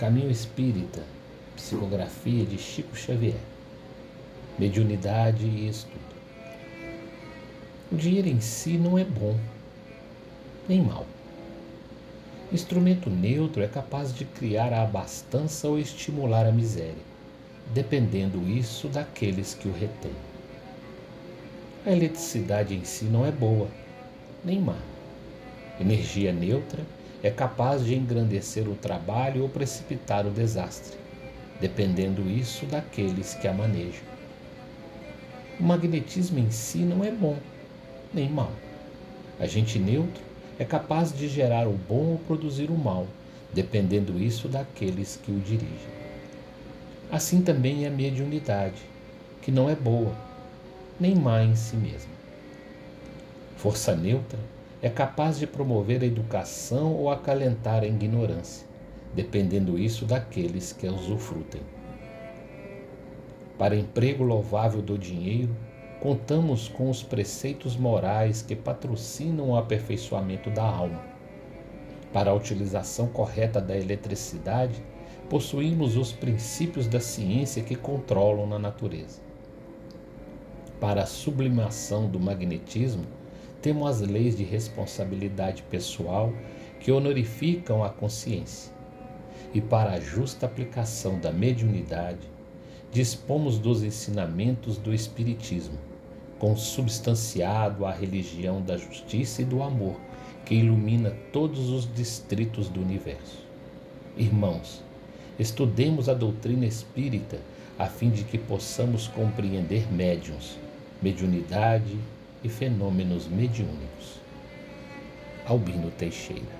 Caminho Espírita, psicografia de Chico Xavier, mediunidade e estudo. O dinheiro em si não é bom, nem mal. Instrumento neutro é capaz de criar a abastança ou estimular a miséria, dependendo isso daqueles que o retêm. A eletricidade em si não é boa, nem má. Energia neutra é capaz de engrandecer o trabalho ou precipitar o desastre, dependendo isso daqueles que a manejam. O magnetismo em si não é bom, nem mal. Agente neutro é capaz de gerar o bom ou produzir o mal, dependendo isso daqueles que o dirigem. Assim também é a mediunidade, que não é boa, nem má em si mesma. Força neutra é capaz de promover a educação ou acalentar a ignorância, dependendo isso daqueles que a usufrutem. Para emprego louvável do dinheiro, contamos com os preceitos morais que patrocinam o aperfeiçoamento da alma. Para a utilização correta da eletricidade, possuímos os princípios da ciência que controlam na natureza. Para a sublimação do magnetismo, temos as leis de responsabilidade pessoal que honorificam a consciência. E para a justa aplicação da mediunidade, dispomos dos ensinamentos do Espiritismo, consubstanciado à religião da justiça e do amor, que ilumina todos os distritos do universo. Irmãos, estudemos a doutrina espírita a fim de que possamos compreender médiuns, mediunidade, e fenômenos mediúnicos. Albino Teixeira